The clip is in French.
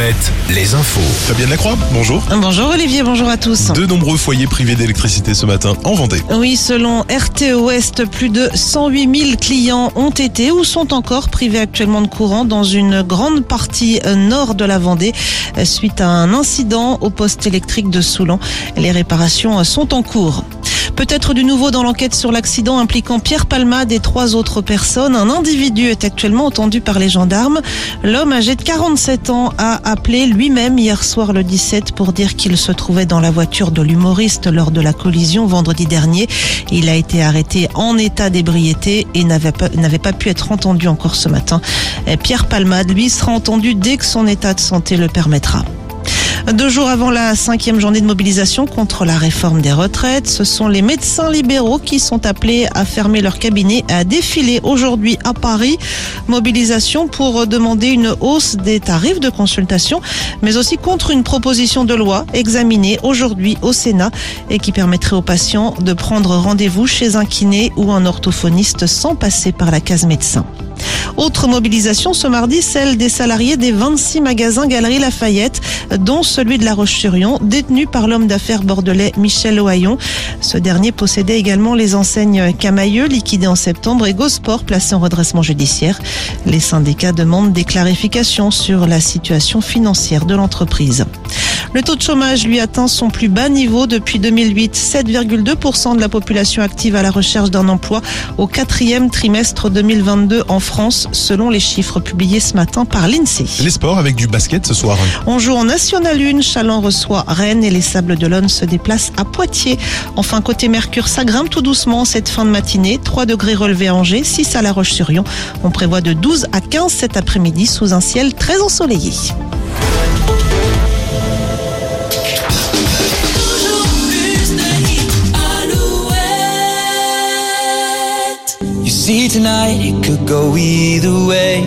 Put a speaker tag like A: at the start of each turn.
A: Alouette, les infos.
B: Fabienne Lacroix, bonjour.
C: Bonjour Olivier, bonjour à tous.
B: De nombreux foyers privés d'électricité ce matin en Vendée.
C: Oui, selon RTE Ouest, plus de 108 000 clients ont été ou sont encore privés actuellement de courant dans une grande partie nord de la Vendée suite à un incident au poste électrique de Soulan. Les réparations sont en cours. Peut-être du nouveau dans l'enquête sur l'accident impliquant Pierre Palmade et trois autres personnes. Un individu est actuellement entendu par les gendarmes. L'homme âgé de 47 ans a appelé lui-même hier soir le 17 pour dire qu'il se trouvait dans la voiture de l'humoriste lors de la collision vendredi dernier. Il a été arrêté en état d'ébriété et n'avait pas, pas pu être entendu encore ce matin. Pierre Palmade, lui, sera entendu dès que son état de santé le permettra. Deux jours avant la cinquième journée de mobilisation contre la réforme des retraites, ce sont les médecins libéraux qui sont appelés à fermer leur cabinet et à défiler aujourd'hui à Paris. Mobilisation pour demander une hausse des tarifs de consultation, mais aussi contre une proposition de loi examinée aujourd'hui au Sénat et qui permettrait aux patients de prendre rendez-vous chez un kiné ou un orthophoniste sans passer par la case médecin. Autre mobilisation ce mardi, celle des salariés des 26 magasins Galerie Lafayette, dont celui de La Roche-sur-Yon, détenu par l'homme d'affaires bordelais Michel Ohaillon. Ce dernier possédait également les enseignes Camailleux, liquidées en septembre, et Gosport, placé en redressement judiciaire. Les syndicats demandent des clarifications sur la situation financière de l'entreprise. Le taux de chômage lui atteint son plus bas niveau depuis 2008, 7,2% de la population active à la recherche d'un emploi au quatrième trimestre 2022 en France, selon les chiffres publiés ce matin par l'INSEE.
B: Les sports avec du basket ce soir.
C: On joue en National 1, Chaland reçoit Rennes et les Sables d'Olonne se déplacent à Poitiers. Enfin, côté Mercure, ça grimpe tout doucement cette fin de matinée. 3 degrés relevés à Angers, 6 à La Roche-sur-Yon. On prévoit de 12 à 15 cet après-midi sous un ciel très ensoleillé.
D: See tonight, it could go either way.